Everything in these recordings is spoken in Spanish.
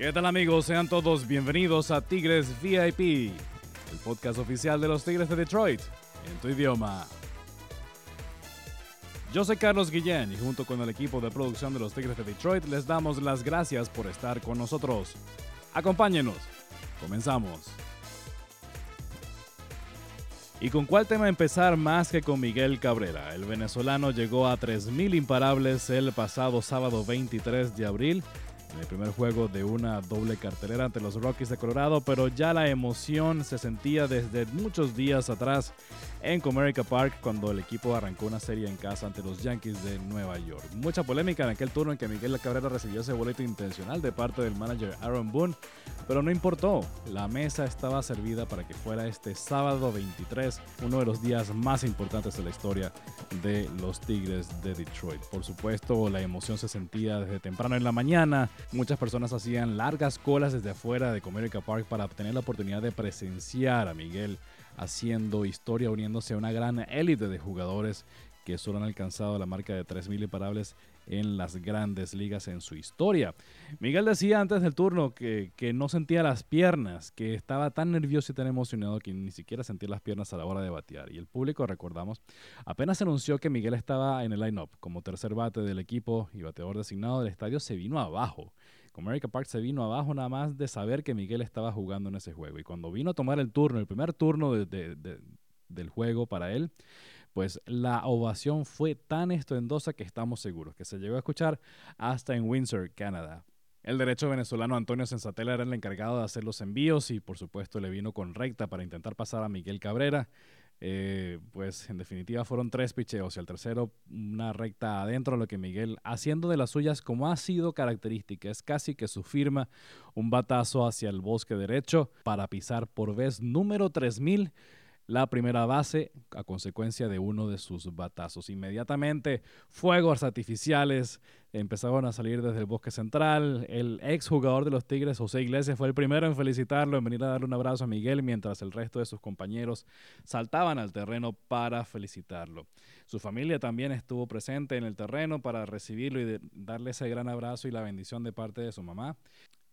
¿Qué tal amigos? Sean todos bienvenidos a Tigres VIP, el podcast oficial de los Tigres de Detroit, en tu idioma. Yo soy Carlos Guillén y junto con el equipo de producción de los Tigres de Detroit les damos las gracias por estar con nosotros. Acompáñenos. Comenzamos. ¿Y con cuál tema empezar más que con Miguel Cabrera? El venezolano llegó a 3.000 imparables el pasado sábado 23 de abril en el primer juego de una doble cartelera ante los Rockies de Colorado, pero ya la emoción se sentía desde muchos días atrás en Comerica Park cuando el equipo arrancó una serie en casa ante los Yankees de Nueva York. Mucha polémica en aquel turno en que Miguel Cabrera recibió ese boleto intencional de parte del manager Aaron Boone, pero no importó, la mesa estaba servida para que fuera este sábado 23, uno de los días más importantes de la historia de los Tigres de Detroit. Por supuesto, la emoción se sentía desde temprano en la mañana, muchas personas hacían largas colas desde afuera de Comerica Park para obtener la oportunidad de presenciar a Miguel haciendo historia, uniéndose a una gran élite de jugadores que solo han alcanzado la marca de 3.000 imparables en las grandes ligas en su historia. Miguel decía antes del turno que, que, no sentía las piernas, que estaba tan nervioso y tan emocionado que ni siquiera sentía las piernas a la hora de batear. Y el público, recordamos, apenas anunció que Miguel estaba en el line-up como tercer bate del equipo y bateador designado del estadio, se vino abajo. Comerica Park se vino abajo nada más de saber que Miguel estaba jugando en ese juego. Y cuando vino a tomar el turno, el primer turno del juego para él, pues la ovación fue tan estruendosa que estamos seguros que se llegó a escuchar hasta en Windsor, Canadá. El derecho venezolano Antonio Sensatela era el encargado de hacer los envíos y por supuesto le vino con recta para intentar pasar a Miguel Cabrera. Eh, pues en definitiva fueron tres picheos y el tercero una recta adentro, lo que Miguel haciendo de las suyas como ha sido característica, es casi que su firma, un batazo hacia el bosque derecho para pisar por vez número 3000 la primera base a consecuencia de uno de sus batazos. Inmediatamente, fuegos artificiales empezaron a salir desde el bosque central. El ex jugador de los Tigres, José Iglesias, fue el primero en felicitarlo, en venir a darle un abrazo a Miguel, mientras el resto de sus compañeros saltaban al terreno para felicitarlo. Su familia también estuvo presente en el terreno para recibirlo y darle ese gran abrazo y la bendición de parte de su mamá.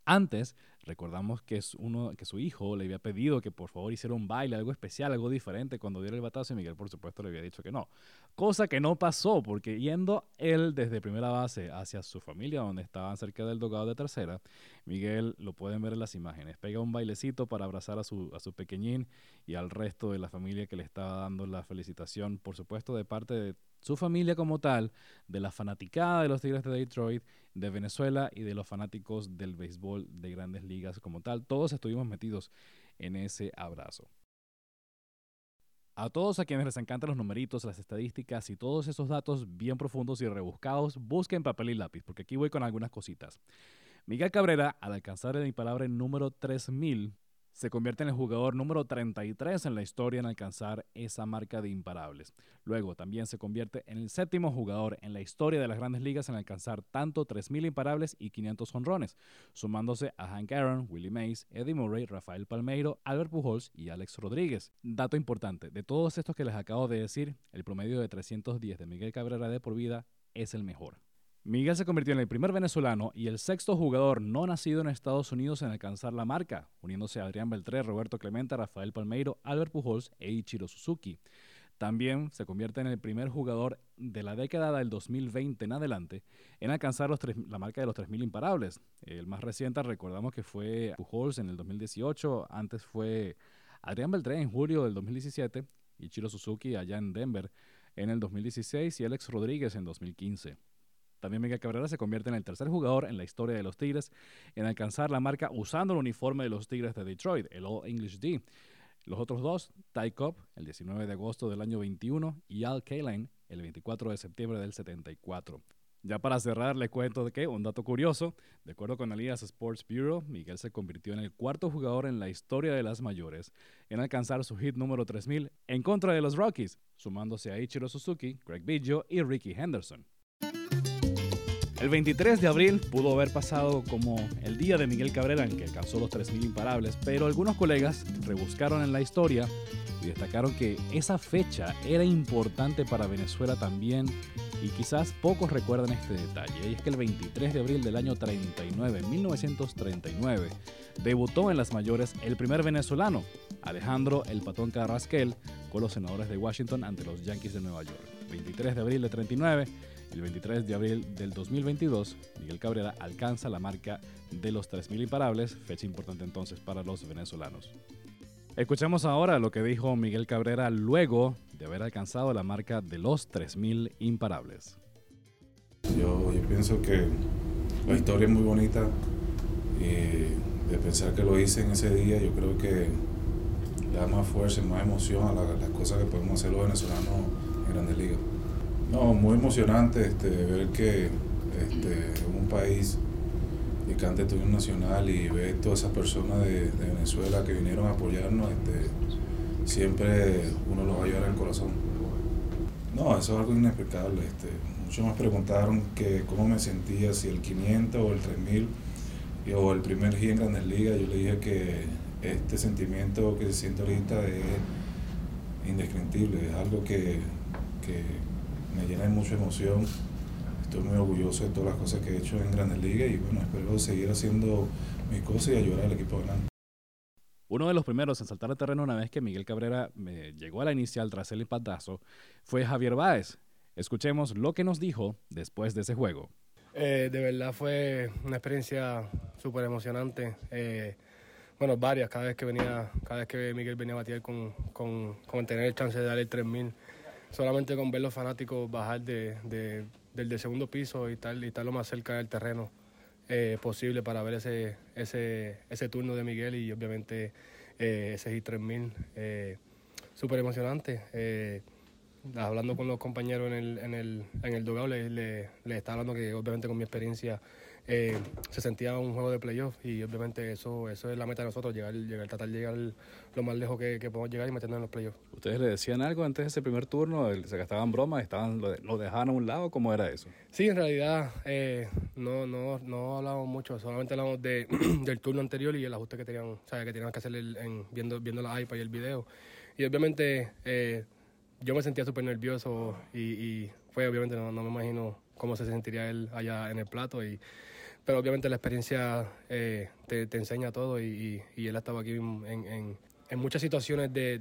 Antes, recordamos que, su hijo le había pedido que por favor hiciera un baile, algo especial, algo diferente cuando diera el batazo y Miguel por supuesto le había dicho que no. Cosa que no pasó porque yendo él desde primera base hacia su familia donde estaban cerca del dogado de tercera, Miguel, lo pueden ver en las imágenes, pega un bailecito para abrazar a su, a su pequeñín y al resto de la familia que le estaba dando la felicitación, por supuesto de parte de su familia como tal, de la fanaticada de los Tigres de Detroit, de Venezuela y de los fanáticos del béisbol de grandes ligas como tal. Todos estuvimos metidos en ese abrazo. A todos a quienes les encantan los numeritos, las estadísticas y todos esos datos bien profundos y rebuscados, busquen papel y lápiz, porque aquí voy con algunas cositas. Miguel Cabrera, al alcanzar el imparable número 3000, se convierte en el jugador número 33 en la historia en alcanzar esa marca de imparables. Luego también se convierte en el séptimo jugador en la historia de las grandes ligas en alcanzar tanto 3.000 imparables y 500 honrones, sumándose a Hank Aaron, Willie Mays, Eddie Murray, Rafael Palmeiro, Albert Pujols y Alex Rodríguez. Dato importante, de todos estos que les acabo de decir, el promedio de 310 de Miguel Cabrera de por vida es el mejor. Miguel se convirtió en el primer venezolano y el sexto jugador no nacido en Estados Unidos en alcanzar la marca, uniéndose a Adrián Beltré, Roberto Clemente, Rafael Palmeiro, Albert Pujols e Ichiro Suzuki. También se convierte en el primer jugador de la década del 2020 en adelante en alcanzar la marca de los 3.000 imparables. El más reciente recordamos que fue Pujols en el 2018, antes fue Adrián Beltré en julio del 2017, Ichiro Suzuki allá en Denver en el 2016 y Alex Rodríguez en 2015. También Miguel Cabrera se convierte en el tercer jugador en la historia de los Tigres en alcanzar la marca usando el uniforme de los Tigres de Detroit, el All English D. Los otros dos, Ty Cobb, el 19 de agosto del año 21, y Al Kaline, el 24 de septiembre del 74. Ya para cerrar, le cuento de que, un dato curioso, de acuerdo con Alias Sports Bureau, Miguel se convirtió en el cuarto jugador en la historia de las mayores en alcanzar su hit número 3000 en contra de los Rockies, sumándose a Ichiro Suzuki, Greg Biggio y Ricky Henderson. El 23 de abril pudo haber pasado como el día de Miguel Cabrera en que alcanzó los 3.000 imparables, pero algunos colegas rebuscaron en la historia y destacaron que esa fecha era importante para Venezuela también y quizás pocos recuerdan este detalle, y es que el 23 de abril del año 39, 1939, debutó en las mayores el primer venezolano, Alejandro El Patón Carrasquel, con los senadores de Washington ante los Yankees de Nueva York. 23 de abril de 39, el 23 de abril del 2022, Miguel Cabrera alcanza la marca de los 3.000 imparables, fecha importante entonces para los venezolanos. Escuchemos ahora lo que dijo Miguel Cabrera luego de haber alcanzado la marca de los 3.000 imparables. Yo, pienso que la historia es muy bonita y de pensar que lo hice en ese día, yo creo que le da más fuerza y más emoción a las cosas que podemos hacer los venezolanos en Grandes Ligas. No, muy emocionante este, ver que este, un país y cante turismo nacional y ver todas esas personas de, Venezuela que vinieron a apoyarnos, este, siempre uno los va a llevar al corazón. No, eso es algo inexplicable. Este, muchos me preguntaron que cómo me sentía, si el 500 o el 3000 o el primer G en Grandes Ligas. Yo le dije que este sentimiento que se siente ahorita es indescriptible, es algo que, que me llena de mucha emoción estoy muy orgulloso de todas las cosas que he hecho en Grandes Ligas y bueno, espero seguir haciendo mis cosas y ayudar al equipo ganar. Uno de los primeros en saltar al terreno una vez que Miguel Cabrera me llegó a la inicial tras el impactazo fue Javier Báez. Escuchemos lo que nos dijo después de ese juego. Eh, de verdad fue una experiencia súper emocionante. Eh, bueno, varias, cada vez que venía, cada vez que Miguel venía a batir con, con, con tener el chance de darle el 3000, solamente con ver los fanáticos bajar de, de del, segundo piso y estar, y lo más cerca del terreno eh, posible para ver ese, ese, ese turno de Miguel y obviamente eh, ese hit 3000. Eh, Súper emocionante. Hablando con los compañeros en el, en el, en el dugout, les le, le estaba hablando que obviamente con mi experiencia eh, se sentía un juego de playoff y obviamente eso, eso es la meta de nosotros, llegar, llegar tratar de llegar lo más lejos que, podemos llegar y meternos en los playoffs. ¿Ustedes le decían algo antes de ese primer turno? ¿Se gastaban bromas? Estaban, ¿Lo dejaban a un lado? ¿Cómo era eso? Sí, en realidad eh, no, no, no hablamos mucho, solamente hablamos de, del turno anterior y el ajuste que tenían, o sea, que tenían que hacer en, viendo, viendo la iPad y el video. Y obviamente eh, yo me sentía súper nervioso y, y, fue obviamente no, me imagino cómo se sentiría él allá en el plato y pero obviamente la experiencia eh, te, enseña todo y, él ha estado aquí en, muchas situaciones de,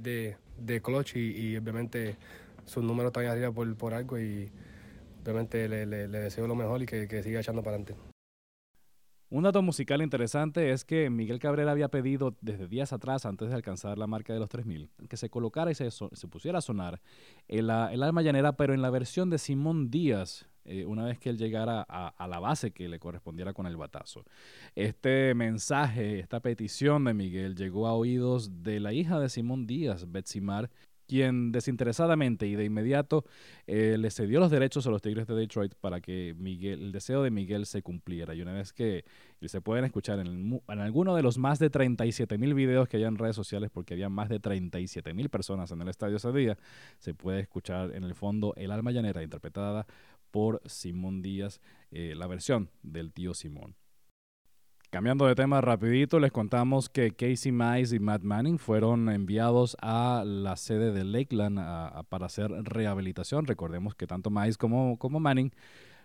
de, clutch y, obviamente sus números están arriba por, por algo y obviamente le, deseo lo mejor y que, siga echando para adelante. Un dato musical interesante es que Miguel Cabrera había pedido desde días atrás, antes de alcanzar la marca de los 3000, que se colocara y se, pusiera a sonar el, alma llanera, pero en la versión de Simón Díaz, eh, una vez que él llegara a, la base que le correspondiera con el batazo. Este mensaje, esta petición de Miguel llegó a oídos de la hija de Simón Díaz, Betsy Mar, quien desinteresadamente y de inmediato eh, le cedió los derechos a los Tigres de Detroit para que Miguel, el deseo de Miguel se cumpliera. Y una vez que se pueden escuchar en, en alguno de los más de 37 mil videos que hay en redes sociales, porque había más de 37 mil personas en el estadio ese día, se puede escuchar en el fondo El alma llanera interpretada por Simón Díaz, eh, la versión del tío Simón. Cambiando de tema rapidito, les contamos que Casey Mize y Matt Manning fueron enviados a la sede de Lakeland para hacer rehabilitación. Recordemos que tanto Mize como, Manning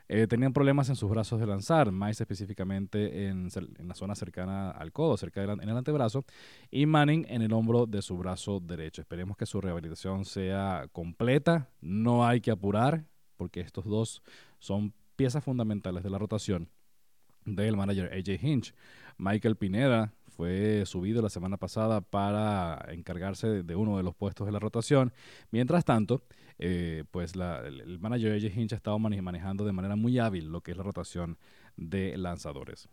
eh, tenían problemas en sus brazos de lanzar, Mize específicamente en, la zona cercana al codo, cerca del en el antebrazo, y Manning en el hombro de su brazo derecho. Esperemos que su rehabilitación sea completa, no hay que apurar, porque estos dos son piezas fundamentales de la rotación del manager AJ Hinch. Michael Pineda fue subido la semana pasada para encargarse de uno de los puestos de la rotación. Mientras tanto, eh, pues el, manager AJ Hinch ha estado manejando de manera muy hábil lo que es la rotación de lanzadores.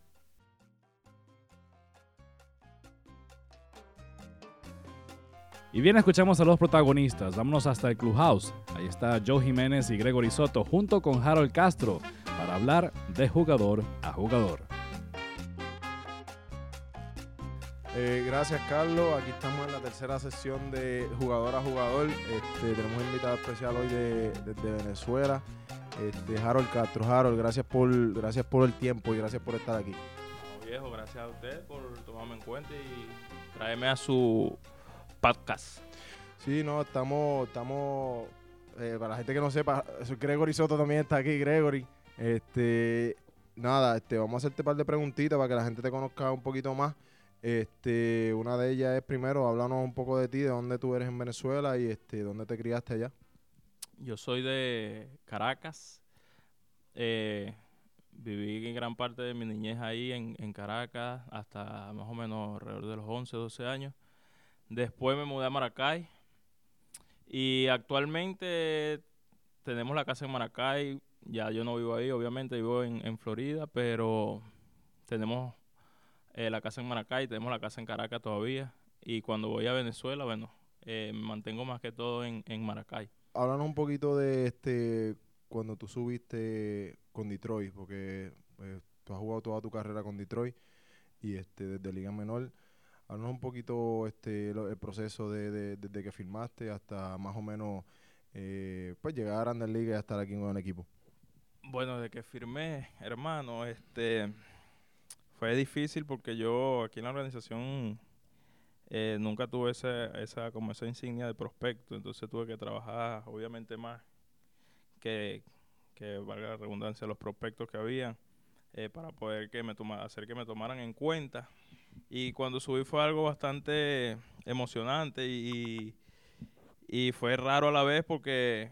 Y bien, escuchamos a los protagonistas. Vámonos hasta el Clubhouse. Ahí está Joe Jiménez y Gregory Soto junto con Harold Castro para hablar de jugador a jugador. Eh, gracias, Carlos. Aquí estamos en la tercera sesión de jugador a jugador. Este, tenemos un invitado especial hoy desde de, Venezuela, este, Harold Castro. Harold, gracias por, gracias por el tiempo y gracias por estar aquí. viejo, gracias a usted por tomarme en cuenta y traerme a su podcast. Sí, no, estamos, estamos, eh, para la gente que no sepa, Gregory Soto también está aquí, Gregory. Este, nada, este, vamos a hacerte un par de preguntitas para que la gente te conozca un poquito más. Este, una de ellas es primero, háblanos un poco de ti, de dónde tú eres en Venezuela y este, dónde te criaste allá. Yo soy de Caracas. Eh, viví gran parte de mi niñez ahí en, en, Caracas hasta más o menos alrededor de los 11, 12 años. Después me mudé a Maracay y actualmente tenemos la casa en Maracay. Ya yo no vivo ahí, obviamente vivo en, en Florida, pero tenemos eh, la casa en Maracay, tenemos la casa en Caracas todavía. Y cuando voy a Venezuela, bueno, eh, me mantengo más que todo en, en Maracay. Háblanos un poquito de este cuando tú subiste con Detroit, porque pues, tú has jugado toda tu carrera con Detroit y este desde Liga Menor. Háblanos un poquito este el proceso de, desde que firmaste hasta más o menos eh, pues llegar a Grandes Ligas y estar aquí en un equipo. Bueno, desde que firmé, hermano, este fue difícil porque yo aquí en la organización eh, nunca tuve esa, esa, como esa insignia de prospecto, entonces tuve que trabajar obviamente más que, que valga la redundancia, los prospectos que había eh, para poder que me toma, hacer que me tomaran en cuenta. Y cuando subí fue algo bastante emocionante y, y fue raro a la vez porque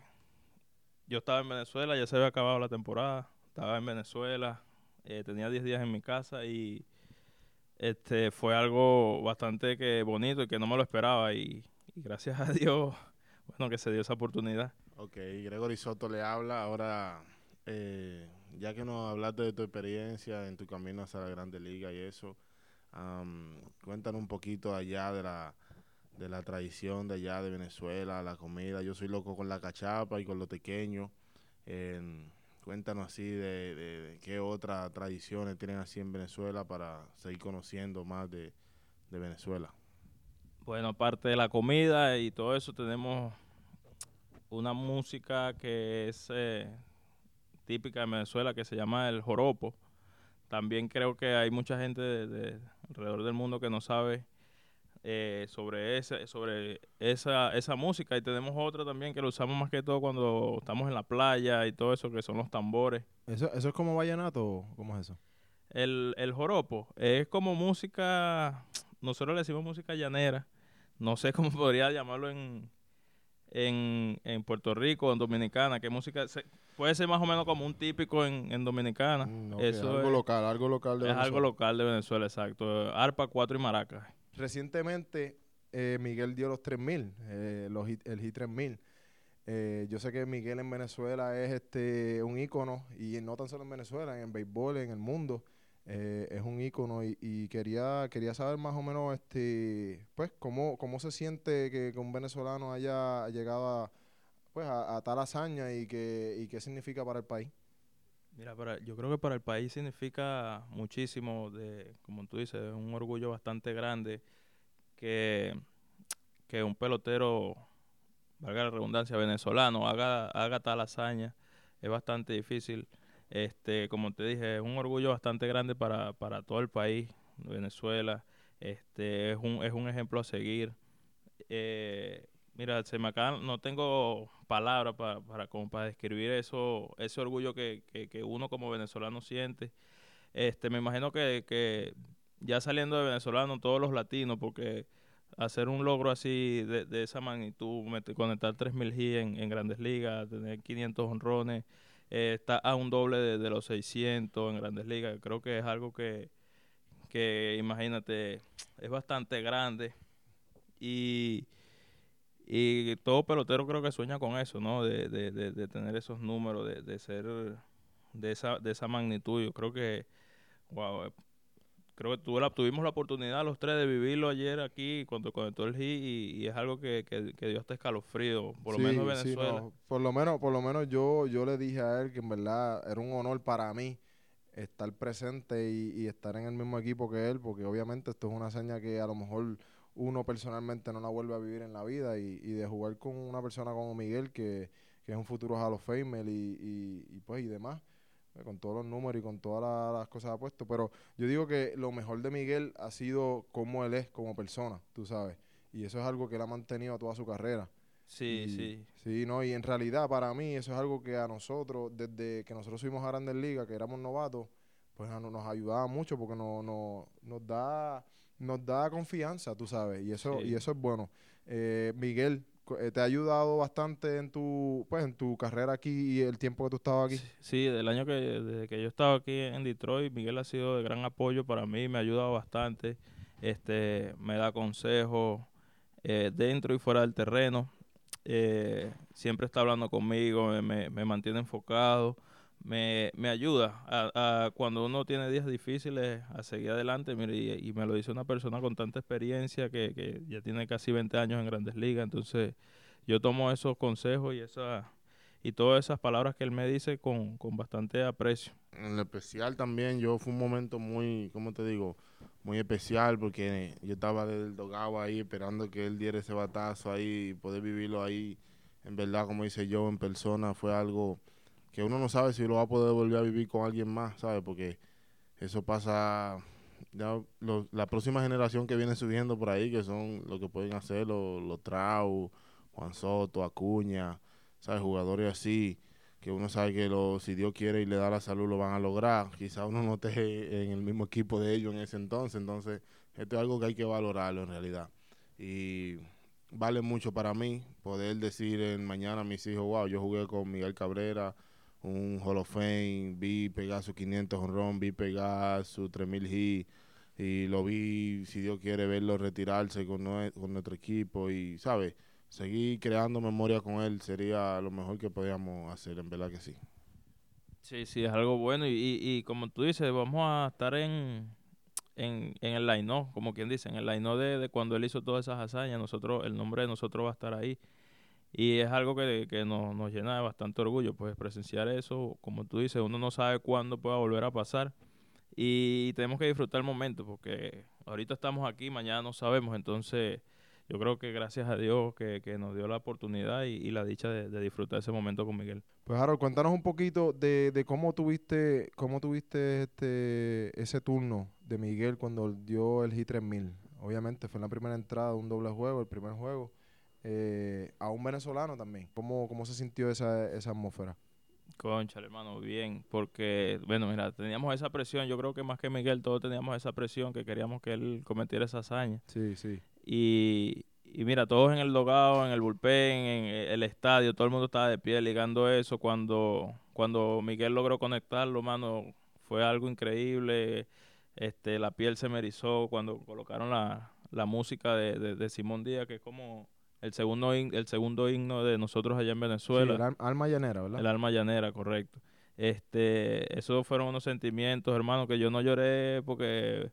yo estaba en Venezuela, ya se había acabado la temporada, estaba en Venezuela, eh, tenía 10 días en mi casa y este fue algo bastante que bonito y que no me lo esperaba y, gracias a Dios, bueno, que se dio esa oportunidad. Ok, Gregory Soto le habla. Ahora, eh, ya que nos hablaste de tu experiencia en tu camino hacia la Grande Liga y eso, cuéntanos un poquito allá de la, de la tradición de allá de Venezuela, la comida. Yo soy loco con la cachapa y con lo pequeño. Cuéntanos así de, qué otras tradiciones tienen así en Venezuela para seguir conociendo más de, Venezuela. Bueno, aparte de la comida y todo eso, tenemos una música que es eh, típica de Venezuela que se llama el joropo. También creo que hay mucha gente de, alrededor del mundo que no sabe eh, sobre, ese, sobre esa, esa música y tenemos otra también que lo usamos más que todo cuando estamos en la playa y todo eso que son los tambores. ¿Eso, eso es como vallenato o cómo es eso? El, el joropo es como música, nosotros le decimos música llanera, no sé cómo podría llamarlo en, en, en Puerto Rico, en Dominicana, que música puede ser más o menos como un típico en, en Dominicana. Mm, eso algo local, algo local de Venezuela. Es algo local de Venezuela, exacto. Arpa, cuatro y maracas. Recientemente eh, Miguel dio los 3000, eh, los, el Hit 3000. Eh, yo sé que Miguel en Venezuela es este un ícono y no tan solo en Venezuela, en béisbol, en el mundo. Eh, es un ícono y, quería quería saber más o menos este pues cómo, cómo se siente que, un venezolano haya llegado a, pues a, tal hazaña y que y qué significa para el país. Mira, para, yo creo que para el país significa muchísimo, de, como tú dices, un orgullo bastante grande que, que un pelotero, valga la redundancia, venezolano, haga, haga tal hazaña. Es bastante difícil. Este, como te dije, es un orgullo bastante grande para, para todo el país, Venezuela. Este, es un, es un ejemplo a seguir. Eh, Mira, se me no tengo palabras para, para, como para describir eso, ese orgullo que, que, uno como venezolano siente. Este, me imagino que, que ya saliendo de venezolano, todos los latinos, porque hacer un logro así de, de esa magnitud, conectar 3.000 G en, en, grandes ligas, tener 500 honrones, eh, está a un doble de, de, los 600 en grandes ligas. Creo que es algo que, que imagínate, es bastante grande. Y y todo pelotero creo que sueña con eso, ¿no? De, de, de, tener esos números, de, de ser de esa, de esa magnitud. Yo creo que, wow, eh, creo que tuve la, tuvimos la oportunidad los tres de vivirlo ayer aquí cuando conectó el G y, es algo que, que, que, dio hasta escalofrío, por lo menos en Venezuela. por lo menos, por lo menos yo, yo le dije a él que en verdad era un honor para mí estar presente y, y estar en el mismo equipo que él, porque obviamente esto es una seña que a lo mejor uno personalmente no la vuelve a vivir en la vida y, y de jugar con una persona como Miguel que, que es un futuro Hall of Famer y, y, pues y demás eh, con todos los números y con todas las cosas apuestas pero yo digo que lo mejor de Miguel ha sido cómo él es como persona tú sabes y eso es algo que él ha mantenido toda su carrera. Sí, Y- sí. Sí, no, y en realidad para mí eso es algo que a nosotros, desde que nosotros subimos a Grandes Ligas, que éramos novatos, pues a nos ayudaba mucho porque no, no- nos da nos da confianza, tú sabes, y eso Sí. y eso es bueno. Eh, Miguel, eh, ¿te ha ayudado bastante en tu pues en tu carrera aquí y el tiempo que tú estabas aquí? Sí, Sí, del año que, desde que yo estaba aquí en Detroit, Miguel ha sido de gran apoyo para mí, me ha ayudado bastante, este, me da consejos eh, dentro y fuera del terreno, eh, siempre está hablando conmigo, me, me- me mantiene enfocado, me, me ayuda a, cuando uno tiene días difíciles a seguir adelante, mire, y, y me lo dice una persona con tanta experiencia que, que ya tiene casi 20 años en grandes ligas, entonces yo tomo esos consejos y esa y todas esas palabras que él me dice con, con bastante aprecio. En lo especial también, yo fue un momento muy, ¿cómo te digo? Muy especial porque yo estaba del dogado ahí esperando que él diera ese batazo ahí y poder vivirlo ahí. En verdad, como dice yo, en persona fue algo que uno no sabe si lo va a poder volver a vivir con alguien más, ¿sabes? Porque eso pasa, ya la próxima generación que viene subiendo por ahí, que son lo que pueden hacer los, los Trau, Juan Soto, Acuña, ¿sabes? Jugadores así que uno sabe que lo, si Dios quiere y le da la salud lo van a lograr. Quizá uno no esté en el mismo equipo de ellos en ese entonces, entonces esto es algo que hay que valorarlo en realidad. Y vale mucho para mí poder decir en mañana a mis hijos, wow, yo jugué con Miguel Cabrera, un Hall of Fame, vi pegar su 500 honrón, vi pegar su 3000 hit y lo vi, si Dios quiere, verlo retirarse con, nue- con nuestro equipo y, ¿sabes? Seguir creando memoria con él sería lo mejor que podíamos hacer, en verdad que sí. Sí, sí, es algo bueno y, y, como tú dices, vamos a estar en, en, en el line como quien dice, en el line de, de cuando él hizo todas esas hazañas, nosotros, el nombre de nosotros va a estar ahí. Y es algo que, que nos, nos llena de bastante orgullo, pues presenciar eso, como tú dices, uno no sabe cuándo pueda volver a pasar y tenemos que disfrutar el momento porque ahorita estamos aquí, mañana no sabemos, entonces yo creo que gracias a Dios que, que nos dio la oportunidad y, la dicha de, de disfrutar ese momento con Miguel. Pues Harold, cuéntanos un poquito de, de cómo tuviste cómo tuviste este ese turno de Miguel cuando dio el Hit 3000. Obviamente fue en la primera entrada un doble juego, el primer juego, eh, a un venezolano también. ¿Cómo, cómo se sintió esa, esa atmósfera? Concha, hermano, bien, porque, bueno, mira, teníamos esa presión, yo creo que más que Miguel, todos teníamos esa presión que queríamos que él cometiera esa hazaña. Sí, sí. Y, y mira, todos en el dogado, en el bullpen, en el estadio, todo el mundo estaba de pie ligando eso. Cuando, cuando Miguel logró conectarlo, mano, fue algo increíble. Este, la piel se me erizó cuando colocaron la, la música de, de, de Simón Díaz, que es como el segundo, el segundo himno de nosotros allá en Venezuela. Sí, el al- alma llanera, ¿verdad? El alma llanera, correcto. Este, esos fueron unos sentimientos, hermano, que yo no lloré porque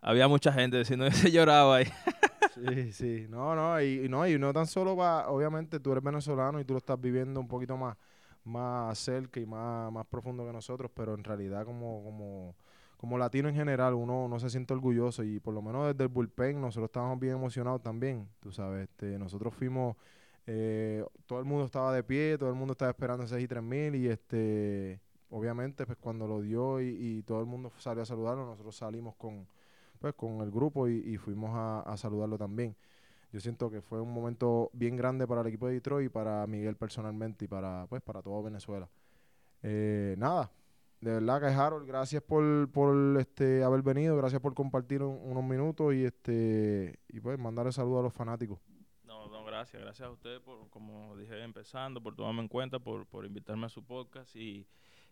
había mucha gente, si no se lloraba ahí. Sí, sí. No, no, y, y no, y no tan solo va, obviamente tú eres venezolano y tú lo estás viviendo un poquito más, más cerca y más, más profundo que nosotros, pero en realidad como, como, como latino en general uno no se siente orgulloso y por lo menos desde el bullpen nosotros estábamos bien emocionados también, tú sabes, este, nosotros fuimos, eh, todo el mundo estaba de pie, todo el mundo estaba esperando ese I-3000 y este, obviamente pues cuando lo dio y, todo el mundo salió a saludarlo, nosotros salimos con pues con el grupo y, fuimos a, a saludarlo también. Yo siento que fue un momento bien grande para el equipo de Detroit y para Miguel personalmente y para pues para todo Venezuela. Eh, nada, de verdad que Harold, gracias por, por este haber venido, gracias por compartir un- unos minutos y este y pues mandarle saludos a los fanáticos. No, no, gracias. Gracias a ustedes por, como dije empezando, por tomarme en cuenta, por, por invitarme a su podcast. Y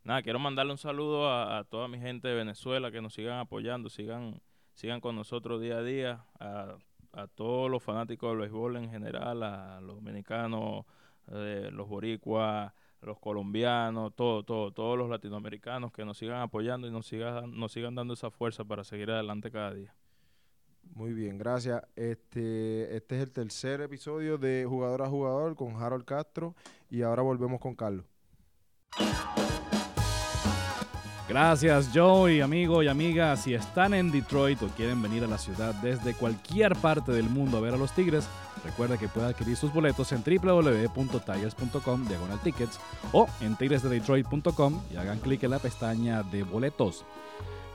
nada, quiero mandarle un saludo a, a toda mi gente de Venezuela que nos sigan apoyando, sigan, sigan con nosotros día a día, a, a todos los fanáticos del béisbol en general, a los dominicanos, eh, los boricuas, los colombianos, todo, todo, todos los latinoamericanos que nos sigan apoyando y nos sigan, nos sigan dando esa fuerza para seguir adelante cada día. Muy bien, gracias. Este, este es el tercer episodio de Jugador a Jugador con Harold Castro y ahora volvemos con Carlos. Gracias Joe y amigo y amiga. Si están en Detroit o quieren venir a la ciudad desde cualquier parte del mundo a ver a los Tigres, recuerda que puede adquirir sus boletos en www.tigers.com diagonal tickets o en tigresdedetroit.com y hagan clic en la pestaña de boletos.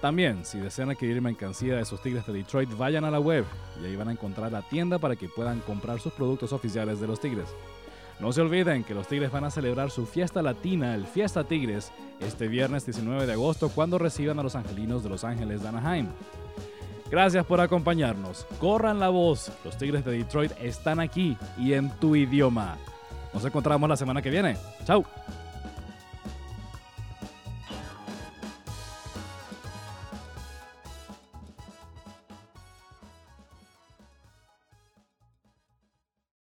También, si desean adquirir mercancía de sus Tigres de Detroit, vayan a la web y ahí van a encontrar la tienda para que puedan comprar sus productos oficiales de los Tigres. No se olviden que los Tigres van a celebrar su fiesta latina, el Fiesta Tigres, este viernes 19 de agosto cuando reciban a los angelinos de Los Ángeles de Anaheim. Gracias por acompañarnos. Corran la voz. Los Tigres de Detroit están aquí y en tu idioma. Nos encontramos la semana que viene. Chao.